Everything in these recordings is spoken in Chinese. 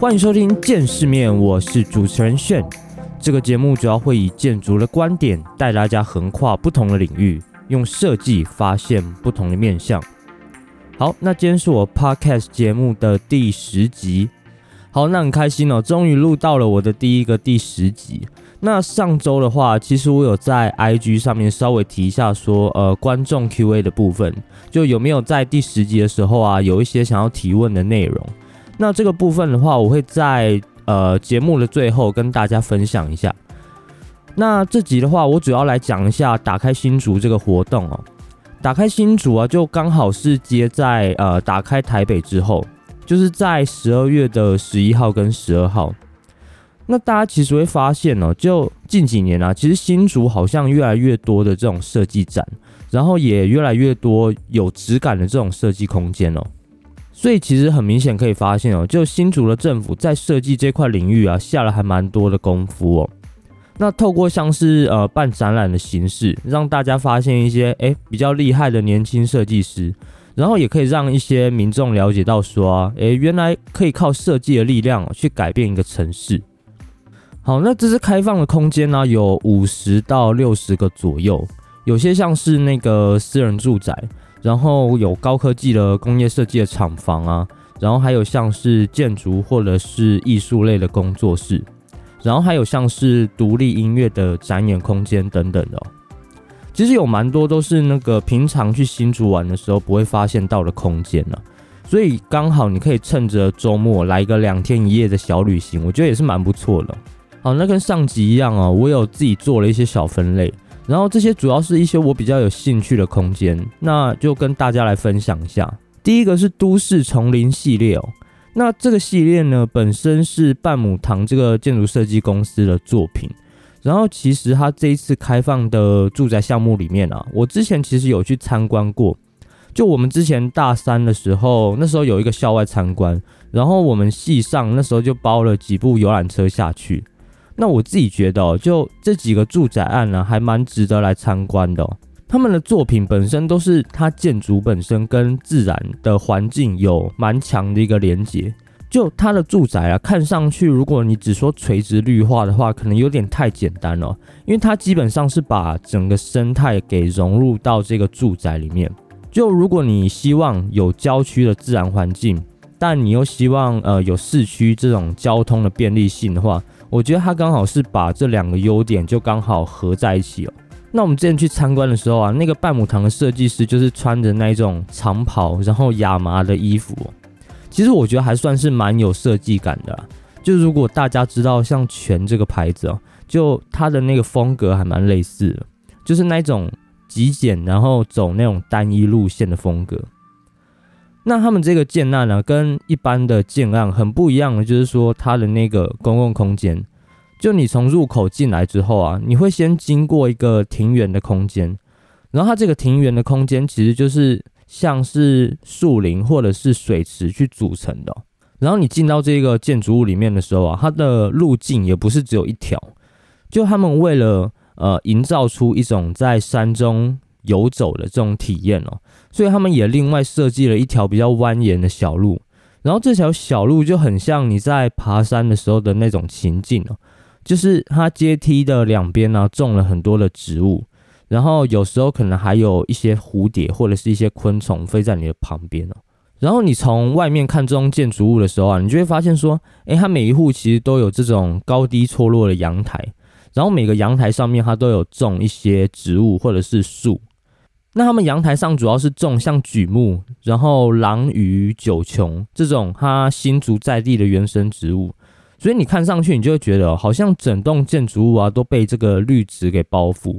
欢迎收听《见世面》，我是主持人炫。这个节目主要会以建筑的观点带大家横跨不同的领域，用设计发现不同的面向。好，那今天是我 Podcast 节目的第十集。好，那很开心哦，终于录到了我的第一个第十集。那上周的话，其实我有在 IG 上面稍微提一下，说呃观众 Q&A 的部分，就有没有在第十集的时候啊，有一些想要提问的内容。那这个部分的话，我会在呃节目的最后跟大家分享一下。那这集的话，我主要来讲一下打开新竹这个活动哦。打开新竹啊，就刚好是接在呃打开台北之后，就是在十二月的十一号跟十二号。那大家其实会发现哦，就近几年啊，其实新竹好像越来越多的这种设计展，然后也越来越多有质感的这种设计空间哦。所以其实很明显可以发现哦，就新竹的政府在设计这块领域啊，下了还蛮多的功夫哦。那透过像是呃办展览的形式，让大家发现一些诶比较厉害的年轻设计师，然后也可以让一些民众了解到说啊，诶原来可以靠设计的力量去改变一个城市。好，那这是开放的空间呢，有五十到六十个左右，有些像是那个私人住宅，然后有高科技的工业设计的厂房啊，然后还有像是建筑或者是艺术类的工作室，然后还有像是独立音乐的展演空间等等的。其实有蛮多都是那个平常去新竹玩的时候不会发现到的空间呢，所以刚好你可以趁着周末来一个两天一夜的小旅行，我觉得也是蛮不错的。好，那跟上集一样哦，我有自己做了一些小分类，然后这些主要是一些我比较有兴趣的空间，那就跟大家来分享一下。第一个是都市丛林系列哦，那这个系列呢本身是半亩堂这个建筑设计公司的作品，然后其实它这一次开放的住宅项目里面啊，我之前其实有去参观过，就我们之前大三的时候，那时候有一个校外参观，然后我们系上那时候就包了几部游览车下去。那我自己觉得，就这几个住宅案呢，还蛮值得来参观的。他们的作品本身都是它建筑本身跟自然的环境有蛮强的一个连接。就它的住宅啊，看上去如果你只说垂直绿化的话，可能有点太简单了。因为它基本上是把整个生态给融入到这个住宅里面。就如果你希望有郊区的自然环境，但你又希望呃有市区这种交通的便利性的话，我觉得它刚好是把这两个优点就刚好合在一起哦。那我们之前去参观的时候啊，那个半亩堂的设计师就是穿着那种长袍，然后亚麻的衣服，其实我觉得还算是蛮有设计感的。就如果大家知道像全这个牌子哦，就它的那个风格还蛮类似的，就是那种极简，然后走那种单一路线的风格。那他们这个建案呢，跟一般的建案很不一样的，就是说它的那个公共空间，就你从入口进来之后啊，你会先经过一个庭园的空间，然后它这个庭园的空间其实就是像是树林或者是水池去组成的。然后你进到这个建筑物里面的时候啊，它的路径也不是只有一条，就他们为了呃营造出一种在山中。游走的这种体验哦，所以他们也另外设计了一条比较蜿蜒的小路，然后这条小路就很像你在爬山的时候的那种情境哦，就是它阶梯的两边呢种了很多的植物，然后有时候可能还有一些蝴蝶或者是一些昆虫飞在你的旁边哦，然后你从外面看这栋建筑物的时候啊，你就会发现说，诶，它每一户其实都有这种高低错落的阳台，然后每个阳台上面它都有种一些植物或者是树。那他们阳台上主要是种像榉木，然后狼鱼、九琼这种它新竹在地的原生植物，所以你看上去你就会觉得好像整栋建筑物啊都被这个绿植给包覆。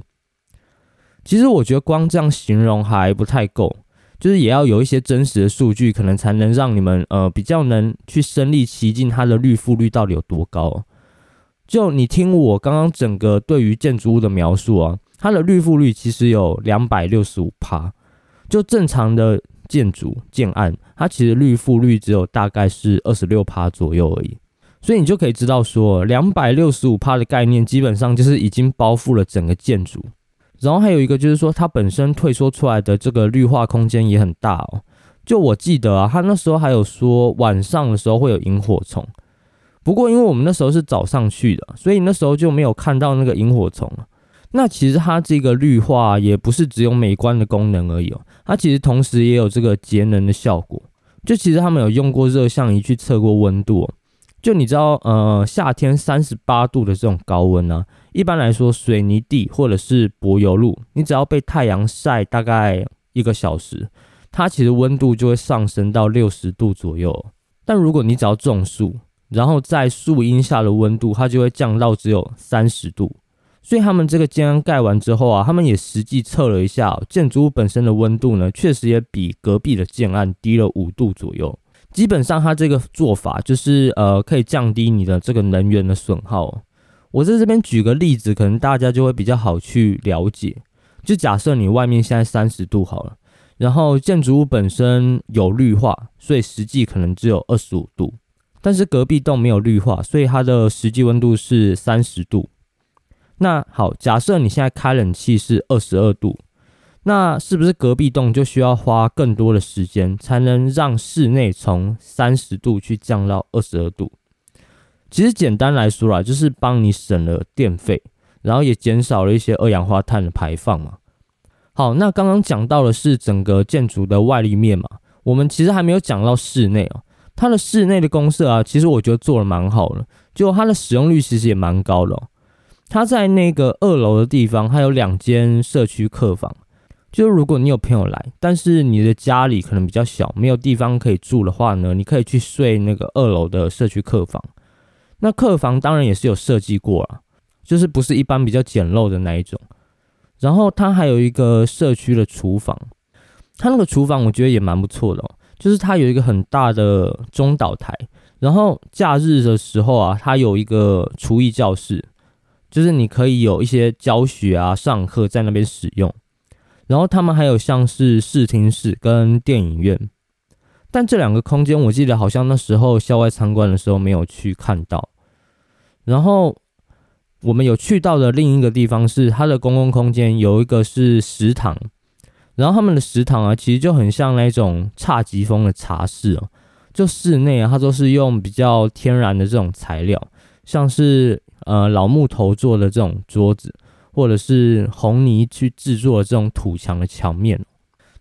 其实我觉得光这样形容还不太够，就是也要有一些真实的数据，可能才能让你们呃比较能去身临其境，它的绿覆率到底有多高。就你听我刚刚整个对于建筑物的描述啊。它的绿覆率其实有两百六十五帕，就正常的建筑建案，它其实绿覆率只有大概是二十六帕左右而已。所以你就可以知道说，两百六十五帕的概念基本上就是已经包覆了整个建筑。然后还有一个就是说，它本身退缩出来的这个绿化空间也很大哦。就我记得啊，他那时候还有说晚上的时候会有萤火虫，不过因为我们那时候是早上去的，所以那时候就没有看到那个萤火虫了。那其实它这个绿化也不是只有美观的功能而已哦，它其实同时也有这个节能的效果。就其实他们有用过热像仪去测过温度，就你知道，呃，夏天三十八度的这种高温呢，一般来说水泥地或者是柏油路，你只要被太阳晒大概一个小时，它其实温度就会上升到六十度左右。但如果你只要种树，然后在树荫下的温度，它就会降到只有三十度。所以他们这个建安盖完之后啊，他们也实际测了一下建筑物本身的温度呢，确实也比隔壁的建案低了五度左右。基本上，它这个做法就是呃，可以降低你的这个能源的损耗。我在这边举个例子，可能大家就会比较好去了解。就假设你外面现在三十度好了，然后建筑物本身有绿化，所以实际可能只有二十五度，但是隔壁栋没有绿化，所以它的实际温度是三十度。那好，假设你现在开冷气是二十二度，那是不是隔壁栋就需要花更多的时间，才能让室内从三十度去降到二十二度？其实简单来说啦，就是帮你省了电费，然后也减少了一些二氧化碳的排放嘛。好，那刚刚讲到的是整个建筑的外立面嘛，我们其实还没有讲到室内哦。它的室内的公设啊，其实我觉得做的蛮好的，就它的使用率其实也蛮高的。它在那个二楼的地方，它有两间社区客房。就是如果你有朋友来，但是你的家里可能比较小，没有地方可以住的话呢，你可以去睡那个二楼的社区客房。那客房当然也是有设计过啊，就是不是一般比较简陋的那一种。然后它还有一个社区的厨房，它那个厨房我觉得也蛮不错的，就是它有一个很大的中岛台，然后假日的时候啊，它有一个厨艺教室。就是你可以有一些教学啊、上课在那边使用，然后他们还有像是视听室跟电影院，但这两个空间我记得好像那时候校外参观的时候没有去看到。然后我们有去到的另一个地方是它的公共空间，有一个是食堂，然后他们的食堂啊，其实就很像那种差级风的茶室哦，就室内啊，它都是用比较天然的这种材料，像是。呃，老木头做的这种桌子，或者是红泥去制作的这种土墙的墙面，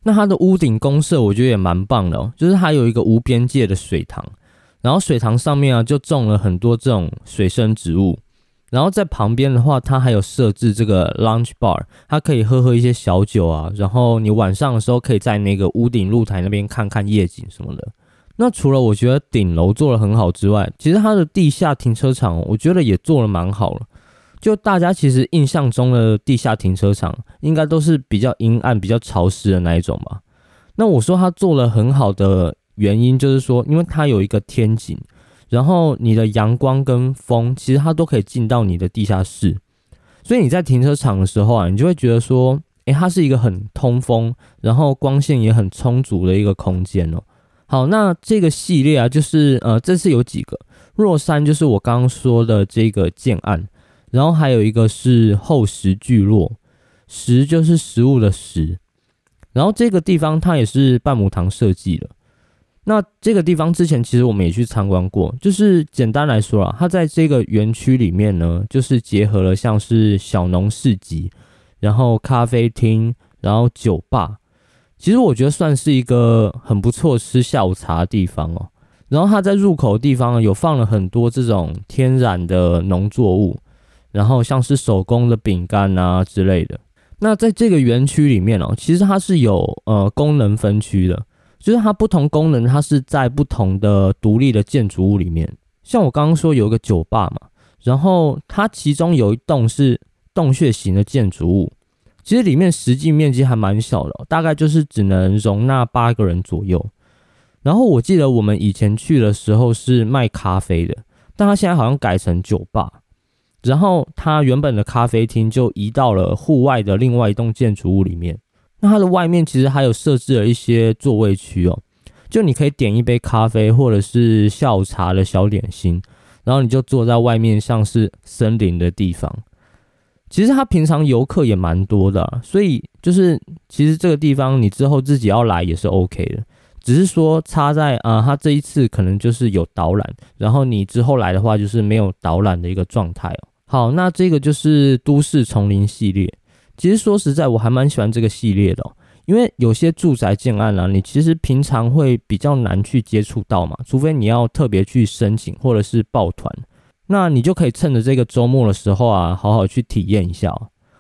那它的屋顶公社我觉得也蛮棒的哦，就是它有一个无边界的水塘，然后水塘上面啊就种了很多这种水生植物，然后在旁边的话，它还有设置这个 lunch bar，它可以喝喝一些小酒啊，然后你晚上的时候可以在那个屋顶露台那边看看夜景什么的。那除了我觉得顶楼做的很好之外，其实它的地下停车场，我觉得也做的蛮好了。就大家其实印象中的地下停车场，应该都是比较阴暗、比较潮湿的那一种吧。那我说它做了很好的原因，就是说，因为它有一个天井，然后你的阳光跟风，其实它都可以进到你的地下室，所以你在停车场的时候啊，你就会觉得说，诶，它是一个很通风，然后光线也很充足的一个空间哦。好，那这个系列啊，就是呃，这次有几个若山，就是我刚刚说的这个建案，然后还有一个是厚实聚落，实就是食物的石，然后这个地方它也是半亩堂设计的。那这个地方之前其实我们也去参观过，就是简单来说啊，它在这个园区里面呢，就是结合了像是小农市集，然后咖啡厅，然后酒吧。其实我觉得算是一个很不错吃下午茶的地方哦。然后它在入口的地方有放了很多这种天然的农作物，然后像是手工的饼干啊之类的。那在这个园区里面哦，其实它是有呃功能分区的，就是它不同功能它是在不同的独立的建筑物里面。像我刚刚说有一个酒吧嘛，然后它其中有一栋是洞穴型的建筑物。其实里面实际面积还蛮小的，大概就是只能容纳八个人左右。然后我记得我们以前去的时候是卖咖啡的，但他现在好像改成酒吧。然后他原本的咖啡厅就移到了户外的另外一栋建筑物里面。那它的外面其实还有设置了一些座位区哦，就你可以点一杯咖啡或者是下午茶的小点心，然后你就坐在外面像是森林的地方。其实他平常游客也蛮多的，所以就是其实这个地方你之后自己要来也是 OK 的，只是说差在啊，它这一次可能就是有导览，然后你之后来的话就是没有导览的一个状态哦。好，那这个就是都市丛林系列。其实说实在，我还蛮喜欢这个系列的，因为有些住宅建案啊，你其实平常会比较难去接触到嘛，除非你要特别去申请或者是报团，那你就可以趁着这个周末的时候啊，好好去体验一下。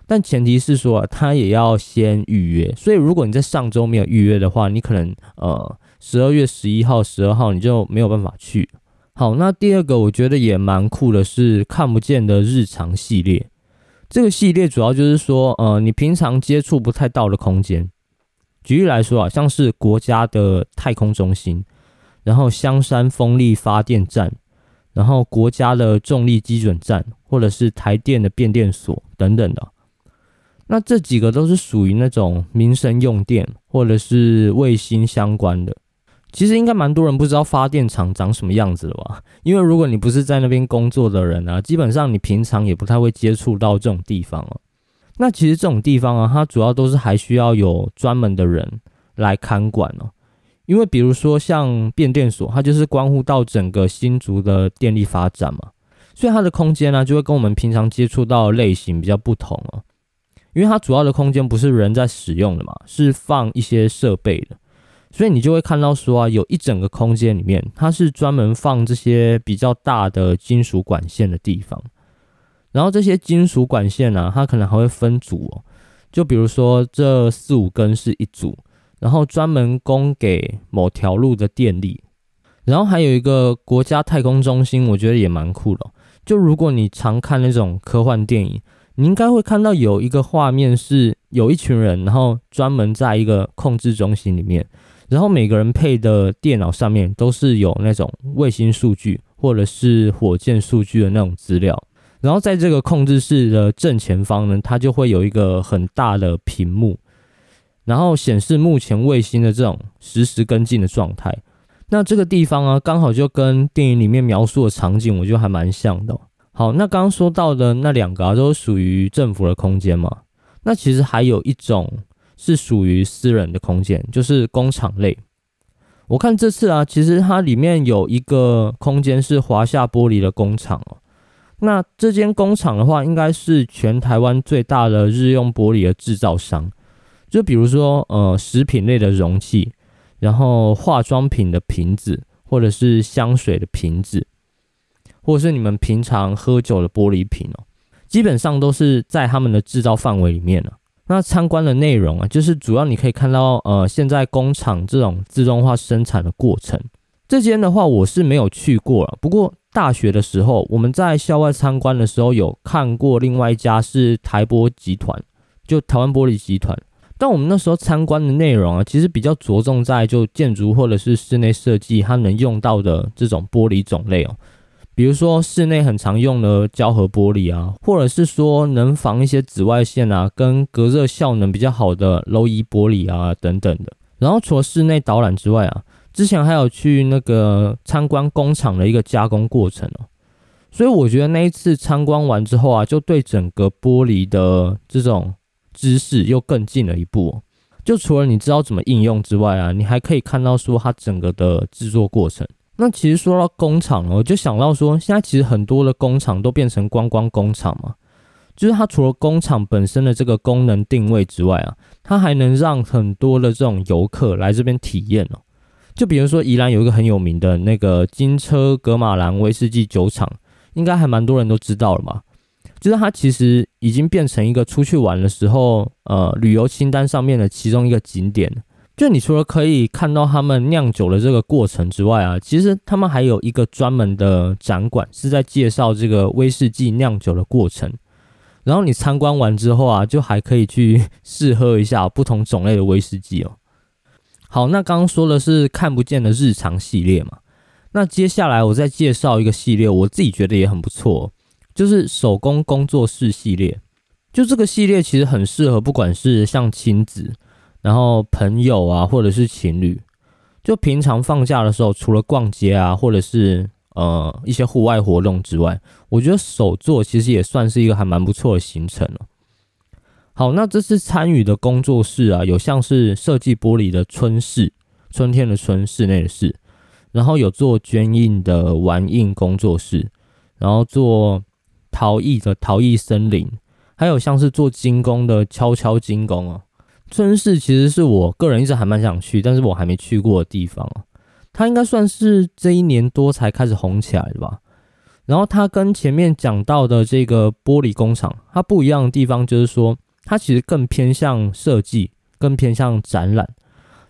但前提是说，他也要先预约。所以如果你在上周没有预约的话，你可能呃十二月十一号、十二号你就没有办法去。好，那第二个我觉得也蛮酷的，是看不见的日常系列。这个系列主要就是说，呃，你平常接触不太到的空间。举例来说啊，像是国家的太空中心，然后香山风力发电站，然后国家的重力基准站，或者是台电的变电所等等的。那这几个都是属于那种民生用电，或者是卫星相关的。其实应该蛮多人不知道发电厂长什么样子的吧？因为如果你不是在那边工作的人啊，基本上你平常也不太会接触到这种地方哦。那其实这种地方啊，它主要都是还需要有专门的人来看管哦。因为比如说像变电所，它就是关乎到整个新竹的电力发展嘛，所以它的空间呢，就会跟我们平常接触到的类型比较不同哦。因为它主要的空间不是人在使用的嘛，是放一些设备的。所以你就会看到说啊，有一整个空间里面，它是专门放这些比较大的金属管线的地方。然后这些金属管线呢，它可能还会分组哦。就比如说这四五根是一组，然后专门供给某条路的电力。然后还有一个国家太空中心，我觉得也蛮酷的。就如果你常看那种科幻电影，你应该会看到有一个画面是有一群人，然后专门在一个控制中心里面。然后每个人配的电脑上面都是有那种卫星数据或者是火箭数据的那种资料，然后在这个控制室的正前方呢，它就会有一个很大的屏幕，然后显示目前卫星的这种实时跟进的状态。那这个地方啊，刚好就跟电影里面描述的场景，我觉得还蛮像的。好，那刚刚说到的那两个啊，都属于政府的空间嘛。那其实还有一种。是属于私人的空间，就是工厂类。我看这次啊，其实它里面有一个空间是华夏玻璃的工厂哦。那这间工厂的话，应该是全台湾最大的日用玻璃的制造商。就比如说，呃，食品类的容器，然后化妆品的瓶子，或者是香水的瓶子，或者是你们平常喝酒的玻璃瓶哦，基本上都是在他们的制造范围里面了。那参观的内容啊，就是主要你可以看到，呃，现在工厂这种自动化生产的过程。这间的话，我是没有去过了。不过大学的时候，我们在校外参观的时候，有看过另外一家是台玻集团，就台湾玻璃集团。但我们那时候参观的内容啊，其实比较着重在就建筑或者是室内设计，它能用到的这种玻璃种类哦。比如说室内很常用的胶合玻璃啊，或者是说能防一些紫外线啊，跟隔热效能比较好的镂仪玻璃啊等等的。然后除了室内导览之外啊，之前还有去那个参观工厂的一个加工过程哦。所以我觉得那一次参观完之后啊，就对整个玻璃的这种知识又更进了一步。就除了你知道怎么应用之外啊，你还可以看到说它整个的制作过程。那其实说到工厂我就想到说，现在其实很多的工厂都变成观光工厂嘛，就是它除了工厂本身的这个功能定位之外啊，它还能让很多的这种游客来这边体验哦。就比如说宜兰有一个很有名的那个金车格马兰威士忌酒厂，应该还蛮多人都知道了嘛。就是它其实已经变成一个出去玩的时候，呃，旅游清单上面的其中一个景点。就你除了可以看到他们酿酒的这个过程之外啊，其实他们还有一个专门的展馆是在介绍这个威士忌酿酒的过程。然后你参观完之后啊，就还可以去试喝一下不同种类的威士忌哦。好，那刚刚说的是看不见的日常系列嘛，那接下来我再介绍一个系列，我自己觉得也很不错，就是手工工作室系列。就这个系列其实很适合，不管是像亲子。然后朋友啊，或者是情侣，就平常放假的时候，除了逛街啊，或者是呃一些户外活动之外，我觉得手作其实也算是一个还蛮不错的行程了。好，那这次参与的工作室啊，有像是设计玻璃的春室，春天的春，室内的室。然后有做捐印的玩印工作室，然后做陶艺的陶艺森林，还有像是做精工的敲敲精工哦。春市其实是我个人一直还蛮想去，但是我还没去过的地方啊。它应该算是这一年多才开始红起来的吧。然后它跟前面讲到的这个玻璃工厂，它不一样的地方就是说，它其实更偏向设计，更偏向展览，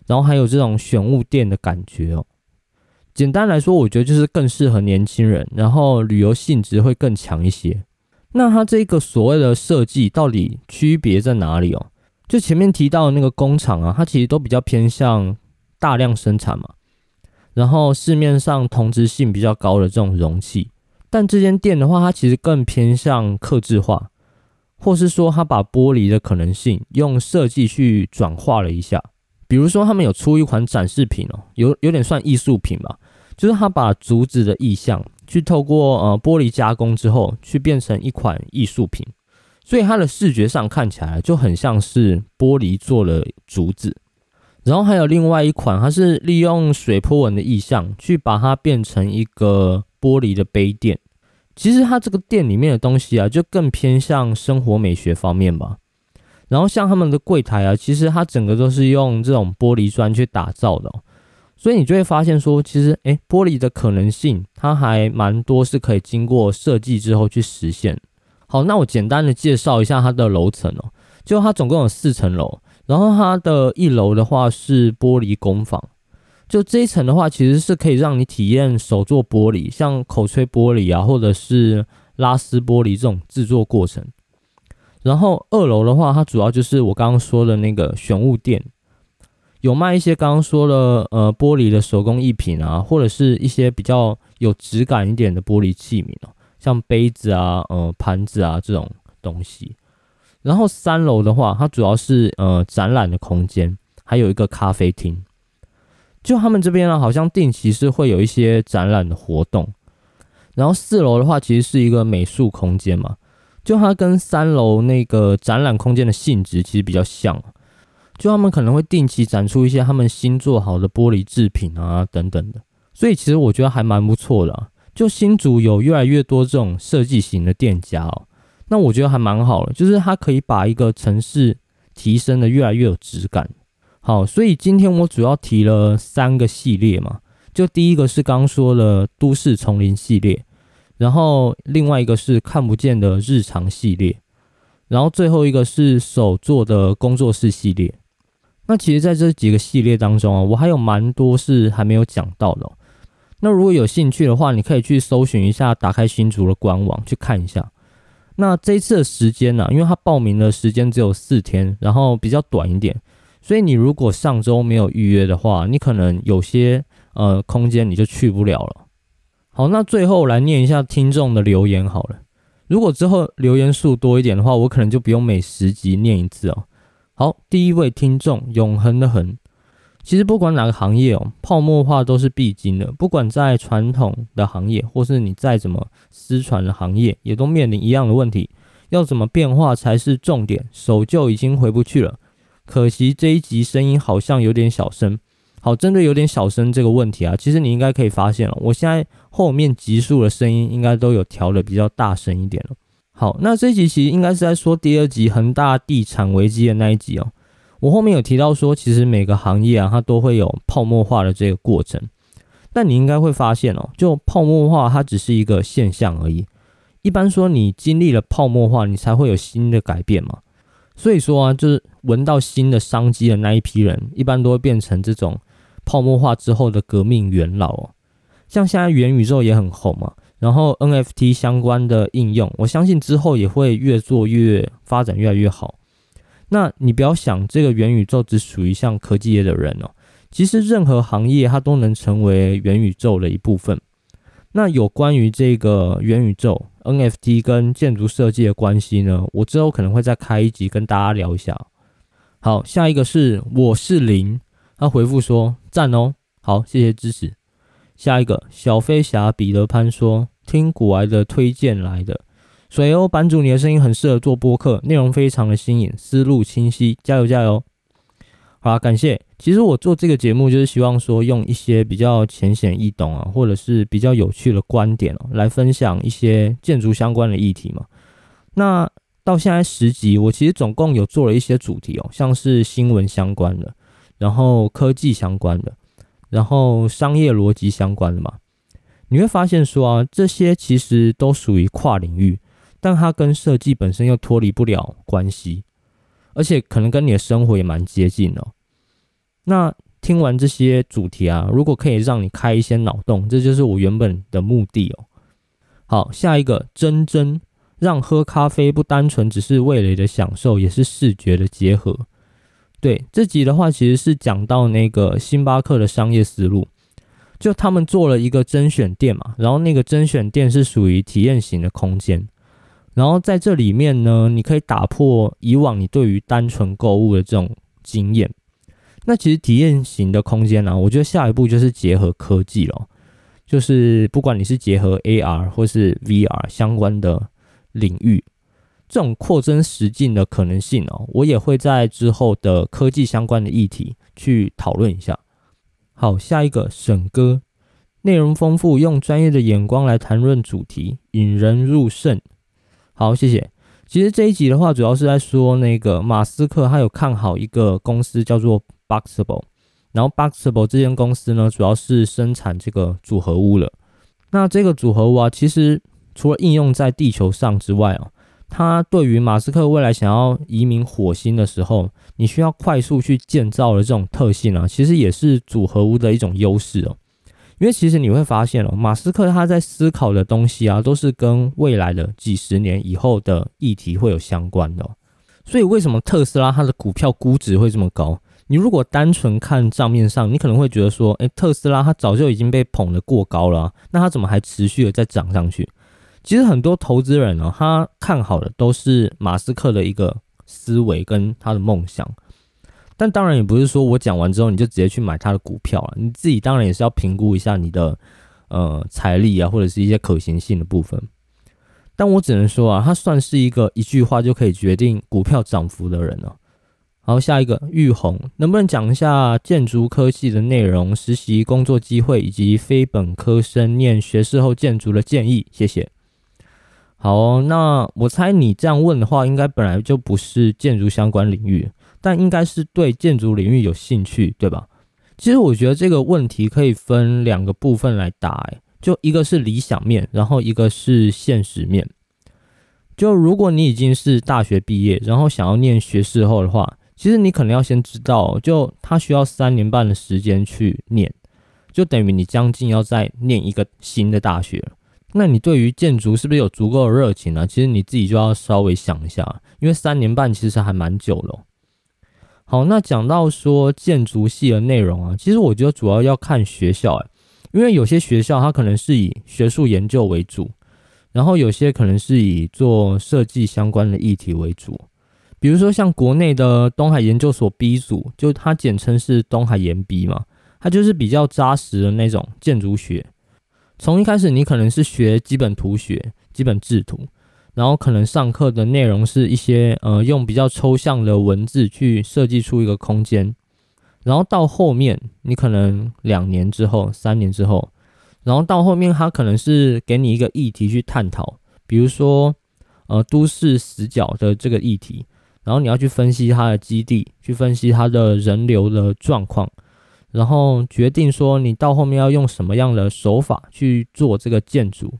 然后还有这种选物店的感觉哦。简单来说，我觉得就是更适合年轻人，然后旅游性质会更强一些。那它这个所谓的设计到底区别在哪里哦？就前面提到的那个工厂啊，它其实都比较偏向大量生产嘛，然后市面上同质性比较高的这种容器。但这间店的话，它其实更偏向克制化，或是说它把玻璃的可能性用设计去转化了一下。比如说，他们有出一款展示品哦，有有点算艺术品吧，就是他把竹子的意象去透过呃玻璃加工之后，去变成一款艺术品。所以它的视觉上看起来就很像是玻璃做了竹子，然后还有另外一款，它是利用水波纹的意象去把它变成一个玻璃的杯垫。其实它这个店里面的东西啊，就更偏向生活美学方面吧。然后像他们的柜台啊，其实它整个都是用这种玻璃砖去打造的，所以你就会发现说，其实诶，玻璃的可能性它还蛮多，是可以经过设计之后去实现。好，那我简单的介绍一下它的楼层哦，就它总共有四层楼，然后它的一楼的话是玻璃工坊，就这一层的话，其实是可以让你体验手做玻璃，像口吹玻璃啊，或者是拉丝玻璃这种制作过程。然后二楼的话，它主要就是我刚刚说的那个选物店，有卖一些刚刚说的呃玻璃的手工艺品啊，或者是一些比较有质感一点的玻璃器皿哦。像杯子啊、呃盘子啊这种东西，然后三楼的话，它主要是呃展览的空间，还有一个咖啡厅。就他们这边呢，好像定期是会有一些展览的活动。然后四楼的话，其实是一个美术空间嘛，就它跟三楼那个展览空间的性质其实比较像，就他们可能会定期展出一些他们新做好的玻璃制品啊等等的，所以其实我觉得还蛮不错的。就新竹有越来越多这种设计型的店家哦，那我觉得还蛮好的，就是它可以把一个城市提升的越来越有质感。好，所以今天我主要提了三个系列嘛，就第一个是刚说的都市丛林系列，然后另外一个是看不见的日常系列，然后最后一个是手做的工作室系列。那其实在这几个系列当中啊，我还有蛮多是还没有讲到的。那如果有兴趣的话，你可以去搜寻一下，打开新竹的官网去看一下。那这一次的时间呢？因为他报名的时间只有四天，然后比较短一点，所以你如果上周没有预约的话，你可能有些呃空间你就去不了了。好，那最后来念一下听众的留言好了。如果之后留言数多一点的话，我可能就不用每十集念一次哦。好，第一位听众永恒的恒。其实不管哪个行业哦，泡沫化都是必经的。不管在传统的行业，或是你再怎么失传的行业，也都面临一样的问题。要怎么变化才是重点？手就已经回不去了。可惜这一集声音好像有点小声。好，针对有点小声这个问题啊，其实你应该可以发现了，我现在后面集数的声音应该都有调的比较大声一点了。好，那这一集其实应该是在说第二集恒大地产危机的那一集哦。我后面有提到说，其实每个行业啊，它都会有泡沫化的这个过程。但你应该会发现哦，就泡沫化它只是一个现象而已。一般说，你经历了泡沫化，你才会有新的改变嘛。所以说啊，就是闻到新的商机的那一批人，一般都会变成这种泡沫化之后的革命元老哦。像现在元宇宙也很红嘛，然后 NFT 相关的应用，我相信之后也会越做越发展越来越好。那你不要想这个元宇宙只属于像科技业的人哦，其实任何行业它都能成为元宇宙的一部分。那有关于这个元宇宙 NFT 跟建筑设计的关系呢，我之后可能会再开一集跟大家聊一下。好，下一个是我是零，他回复说赞哦，好，谢谢支持。下一个小飞侠彼得潘说听古埃的推荐来的。水欧版主，你的声音很适合做播客，内容非常的新颖，思路清晰，加油加油！好啦，感谢。其实我做这个节目就是希望说，用一些比较浅显易懂啊，或者是比较有趣的观点哦，来分享一些建筑相关的议题嘛。那到现在十集，我其实总共有做了一些主题哦，像是新闻相关的，然后科技相关的，然后商业逻辑相关的嘛。你会发现说啊，这些其实都属于跨领域，但它跟设计本身又脱离不了关系。而且可能跟你的生活也蛮接近哦。那听完这些主题啊，如果可以让你开一些脑洞，这就是我原本的目的哦。好，下一个真真让喝咖啡不单纯只是味蕾的享受，也是视觉的结合。对，这集的话其实是讲到那个星巴克的商业思路，就他们做了一个甄选店嘛，然后那个甄选店是属于体验型的空间。然后在这里面呢，你可以打破以往你对于单纯购物的这种经验。那其实体验型的空间呢，我觉得下一步就是结合科技了，就是不管你是结合 AR 或是 VR 相关的领域，这种扩增实境的可能性哦，我也会在之后的科技相关的议题去讨论一下。好，下一个沈哥，内容丰富，用专业的眼光来谈论主题，引人入胜。好，谢谢。其实这一集的话，主要是在说那个马斯克，他有看好一个公司叫做 Boxable，然后 Boxable 这间公司呢，主要是生产这个组合屋了。那这个组合屋啊，其实除了应用在地球上之外哦，它对于马斯克未来想要移民火星的时候，你需要快速去建造的这种特性啊，其实也是组合屋的一种优势哦。因为其实你会发现哦，马斯克他在思考的东西啊，都是跟未来的几十年以后的议题会有相关的。所以为什么特斯拉它的股票估值会这么高？你如果单纯看账面上，你可能会觉得说，诶，特斯拉它早就已经被捧得过高了，那它怎么还持续的在涨上去？其实很多投资人呢，他看好的都是马斯克的一个思维跟他的梦想。但当然也不是说我讲完之后你就直接去买他的股票了，你自己当然也是要评估一下你的呃财力啊，或者是一些可行性的部分。但我只能说啊，他算是一个一句话就可以决定股票涨幅的人了。好，下一个玉红，能不能讲一下建筑科技的内容、实习工作机会以及非本科生念学士后建筑的建议？谢谢。好，那我猜你这样问的话，应该本来就不是建筑相关领域。但应该是对建筑领域有兴趣，对吧？其实我觉得这个问题可以分两个部分来答，哎，就一个是理想面，然后一个是现实面。就如果你已经是大学毕业，然后想要念学士后的话，其实你可能要先知道，就他需要三年半的时间去念，就等于你将近要再念一个新的大学。那你对于建筑是不是有足够的热情呢？其实你自己就要稍微想一下，因为三年半其实还蛮久了。好，那讲到说建筑系的内容啊，其实我觉得主要要看学校，因为有些学校它可能是以学术研究为主，然后有些可能是以做设计相关的议题为主。比如说像国内的东海研究所 B 组，就它简称是东海研 B 嘛，它就是比较扎实的那种建筑学。从一开始你可能是学基本图学、基本制图。然后可能上课的内容是一些呃用比较抽象的文字去设计出一个空间，然后到后面你可能两年之后、三年之后，然后到后面他可能是给你一个议题去探讨，比如说呃都市死角的这个议题，然后你要去分析它的基地，去分析它的人流的状况，然后决定说你到后面要用什么样的手法去做这个建筑。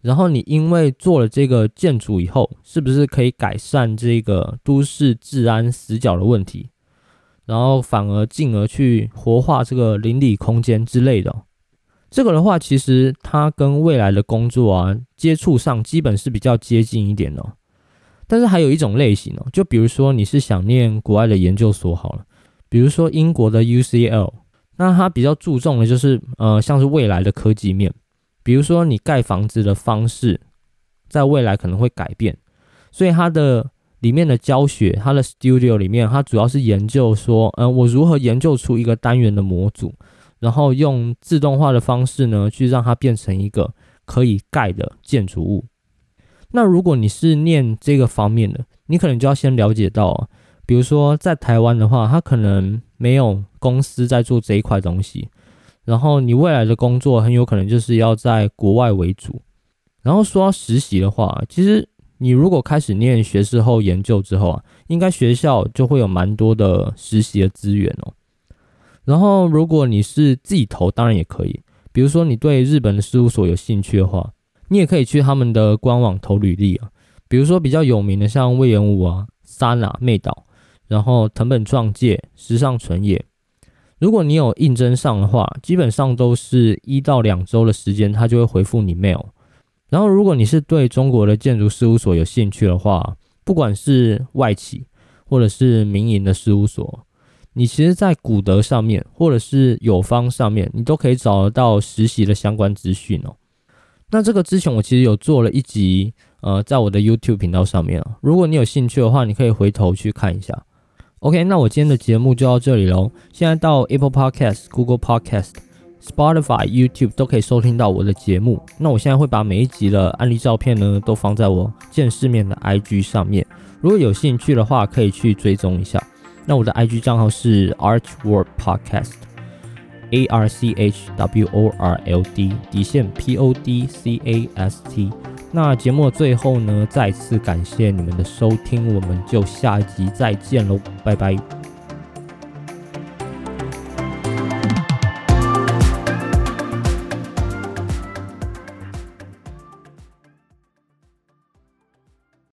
然后你因为做了这个建筑以后，是不是可以改善这个都市治安死角的问题？然后反而进而去活化这个邻里空间之类的。这个的话，其实它跟未来的工作啊接触上基本是比较接近一点的。但是还有一种类型哦，就比如说你是想念国外的研究所好了，比如说英国的 UCL，那它比较注重的就是呃像是未来的科技面。比如说，你盖房子的方式，在未来可能会改变，所以它的里面的教学，它的 studio 里面，它主要是研究说，嗯，我如何研究出一个单元的模组，然后用自动化的方式呢，去让它变成一个可以盖的建筑物。那如果你是念这个方面的，你可能就要先了解到，比比如说在台湾的话，它可能没有公司在做这一块东西，然后你未来的工作很有可能就是要在国外为主。然后说到实习的话，其实你如果开始念学士后研究之后啊，应该学校就会有蛮多的实习的资源哦。然后如果你是自己投，当然也可以。比如说你对日本的事务所有兴趣的话，你也可以去他们的官网投履历啊。比如说比较有名的像魏延武啊、Sana、妹岛，然后藤本创介、时尚纯也。如果你有应征上的话，基本上都是一到两周的时间，他就会回复你 mail。然后，如果你是对中国的建筑事务所有兴趣的话，不管是外企或者是民营的事务所，你其实，在古德上面或者是友方上面，你都可以找得到实习的相关资讯哦。那这个之前我其实有做了一集，呃，在我的 YouTube 频道上面啊。如果你有兴趣的话，你可以回头去看一下。OK，那我今天的节目就到这里喽。现在到 Apple Podcast、Google Podcast。Spotify、YouTube 都可以收听到我的节目。那我现在会把每一集的案例照片呢，都放在我见世面的 IG 上面。如果有兴趣的话，可以去追踪一下。那我的 IG 账号是 Archworld Podcast，A R C H W O R L D 底线 P O D C A S T。那节目最后呢，再次感谢你们的收听，我们就下一集再见喽，拜拜。